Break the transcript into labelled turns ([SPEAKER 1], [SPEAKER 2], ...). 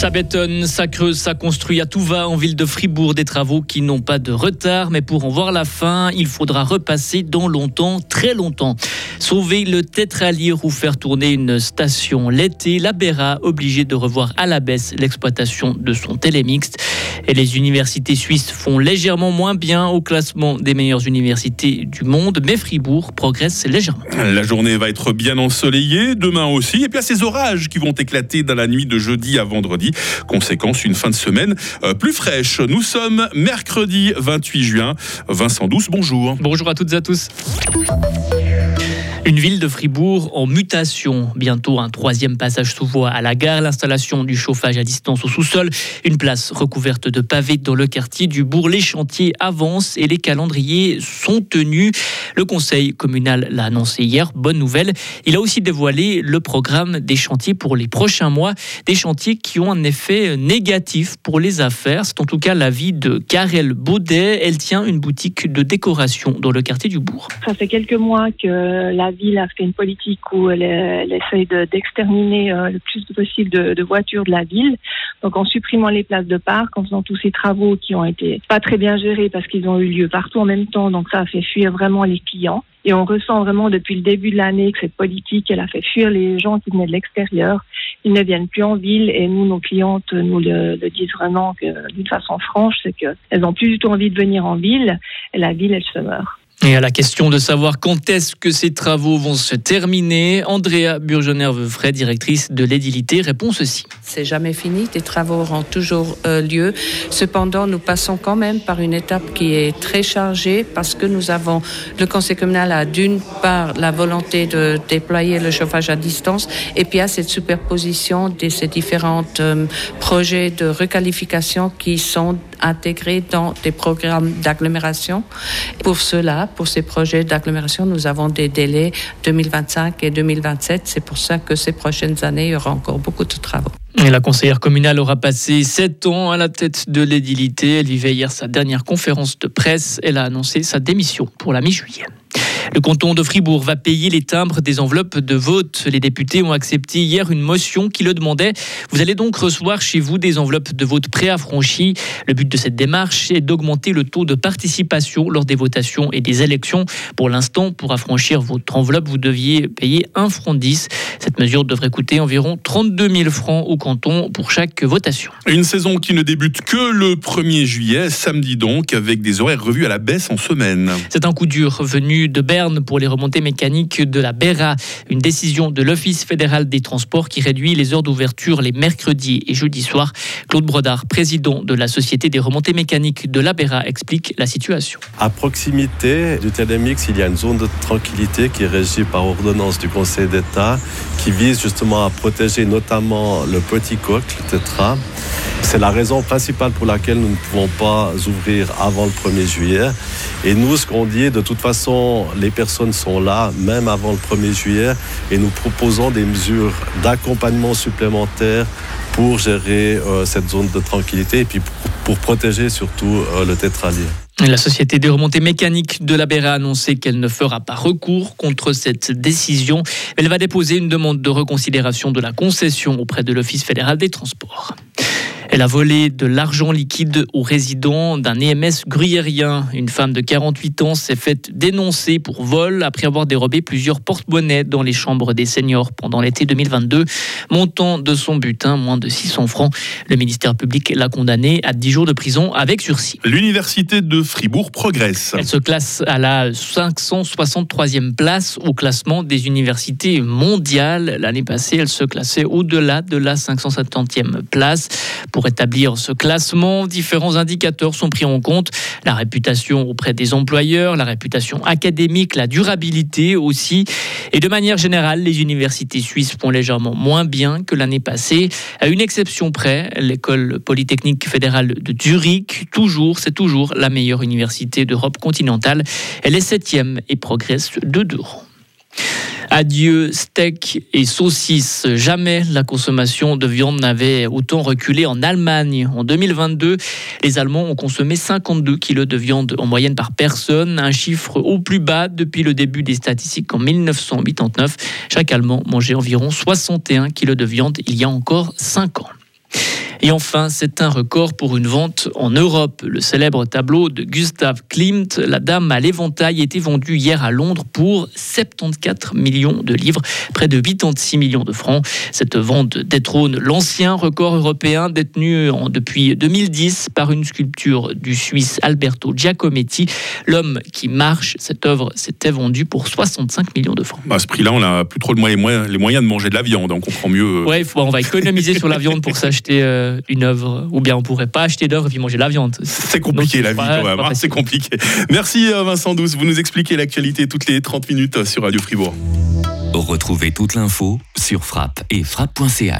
[SPEAKER 1] Ça bétonne, ça creuse, ça construit à tout va en ville de Fribourg des travaux qui n'ont pas de retard, mais pour en voir la fin, il faudra repasser dans longtemps, très longtemps. Sauver le tétralier ou faire tourner une station l'été, la Béra obligée de revoir à la baisse l'exploitation de son télémixte. Et les universités suisses font légèrement moins bien au classement des meilleures universités du monde, mais Fribourg progresse légèrement.
[SPEAKER 2] La journée va être bien ensoleillée, demain aussi, et puis a ces orages qui vont éclater dans la nuit de jeudi à vendredi. Conséquence, une fin de semaine euh, plus fraîche. Nous sommes mercredi 28 juin. Vincent Douce, bonjour.
[SPEAKER 1] Bonjour à toutes et à tous. Une ville de Fribourg en mutation. Bientôt un troisième passage sous voie à la gare, l'installation du chauffage à distance au sous-sol, une place recouverte de pavés dans le quartier du bourg. Les chantiers avancent et les calendriers sont tenus. Le conseil communal l'a annoncé hier. Bonne nouvelle. Il a aussi dévoilé le programme des chantiers pour les prochains mois. Des chantiers qui ont un effet négatif pour les affaires. C'est en tout cas l'avis de Karel Baudet. Elle tient une boutique de décoration dans le quartier du bourg.
[SPEAKER 3] Ça fait quelques mois que la ville a fait une politique où elle, elle essaye d'exterminer euh, le plus possible de, de, voitures de la ville. Donc en supprimant les places de parc, en faisant tous ces travaux qui ont été pas très bien gérés parce qu'ils ont eu lieu partout en même temps. Donc ça a fait fuir vraiment les clients. Et on ressent vraiment depuis le début de l'année que cette politique, elle a fait fuir les gens qui venaient de l'extérieur. Ils ne viennent plus en ville et nous, nos clientes, nous le, le disent vraiment d'une façon franche, c'est qu'elles n'ont plus du tout envie de venir en ville et la ville, elle se meurt.
[SPEAKER 1] Et à la question de savoir quand est-ce que ces travaux vont se terminer, Andrea Burgener-Veufray, directrice de l'édilité, répond ceci.
[SPEAKER 4] C'est jamais fini, des travaux auront toujours euh, lieu. Cependant, nous passons quand même par une étape qui est très chargée parce que nous avons, le conseil communal a d'une part la volonté de déployer le chauffage à distance et puis à cette superposition de ces différents euh, projets de requalification qui sont intégrés dans des programmes d'agglomération. Pour cela, pour ces projets d'agglomération, nous avons des délais 2025 et 2027. C'est pour ça que ces prochaines années, il y aura encore beaucoup de travaux.
[SPEAKER 1] La conseillère communale aura passé sept ans à la tête de l'édilité. Elle vivait hier sa dernière conférence de presse. Elle a annoncé sa démission pour la mi-juillet. Le canton de Fribourg va payer les timbres des enveloppes de vote. Les députés ont accepté hier une motion qui le demandait. Vous allez donc recevoir chez vous des enveloppes de vote préaffranchies. Le but de cette démarche est d'augmenter le taux de participation lors des votations et des élections. Pour l'instant, pour affranchir votre enveloppe, vous deviez payer un franc 10. Cette mesure devrait coûter environ 32 000 francs au canton pour chaque votation.
[SPEAKER 2] Une saison qui ne débute que le 1er juillet, samedi donc, avec des horaires revus à la baisse en semaine.
[SPEAKER 1] C'est un coup dur venu de Pour les remontées mécaniques de la BERA. Une décision de l'Office fédéral des transports qui réduit les heures d'ouverture les mercredis et jeudis soirs. Claude Brodard, président de la Société des remontées mécaniques de la BERA, explique la situation.
[SPEAKER 5] À proximité du Télémix, il y a une zone de tranquillité qui est régie par ordonnance du Conseil d'État qui vise justement à protéger notamment le petit coq, le tétra. C'est la raison principale pour laquelle nous ne pouvons pas ouvrir avant le 1er juillet. Et nous, ce qu'on dit, de toute façon, les personnes sont là, même avant le 1er juillet, et nous proposons des mesures d'accompagnement supplémentaires pour gérer euh, cette zone de tranquillité et puis pour, protéger surtout euh, le tétralier.
[SPEAKER 1] La Société des remontées mécaniques de la BERA a annoncé qu'elle ne fera pas recours contre cette décision. Elle va déposer une demande de reconsidération de la concession auprès de l'Office fédéral des transports. Elle a volé de l'argent liquide aux résidents d'un EMS gruyérien. Une femme de 48 ans s'est faite dénoncer pour vol après avoir dérobé plusieurs porte-monnaies dans les chambres des seniors pendant l'été 2022. Montant de son butin, moins de 600 francs. Le ministère public l'a condamnée à 10 jours de prison avec sursis.
[SPEAKER 2] L'université de Fribourg progresse.
[SPEAKER 1] Elle se classe à la 563e place au classement des universités mondiales. L'année passée, elle se classait au-delà de la 570e place. Pour établir ce classement, différents indicateurs sont pris en compte. La réputation auprès des employeurs, la réputation académique, la durabilité aussi. Et de manière générale, les universités suisses font légèrement moins bien que l'année passée. À une exception près, l'école polytechnique fédérale de Zurich, toujours, c'est toujours la meilleure université d'Europe continentale. Elle est septième et progresse de deux rangs. Adieu steak et saucisses. Jamais la consommation de viande n'avait autant reculé en Allemagne. En 2022, les Allemands ont consommé 52 kilos de viande en moyenne par personne, un chiffre au plus bas depuis le début des statistiques en 1989. Chaque Allemand mangeait environ 61 kilos de viande il y a encore 5 ans. Et enfin, c'est un record pour une vente en Europe. Le célèbre tableau de Gustav Klimt, La Dame à l'éventail, a été vendu hier à Londres pour 74 millions de livres, près de 86 millions de francs. Cette vente détrône l'ancien record européen détenu depuis 2010 par une sculpture du Suisse Alberto Giacometti. L'homme qui marche, cette œuvre s'était vendue pour 65 millions de francs.
[SPEAKER 2] À ce prix-là, on n'a plus trop les moyens, les moyens de manger de la viande, on comprend mieux.
[SPEAKER 1] Ouais, on va économiser sur la viande pour s'acheter euh, une œuvre, ou bien on pourrait pas acheter d'œuvre et puis manger de la viande.
[SPEAKER 2] C'est compliqué la vie quand même, hein, c'est compliqué. Merci euh, Vincent Douce, vous nous expliquez l'actualité toutes les 30 minutes sur Radio Fribourg.
[SPEAKER 6] Retrouvez toute l'info sur frappe et frappe.ch.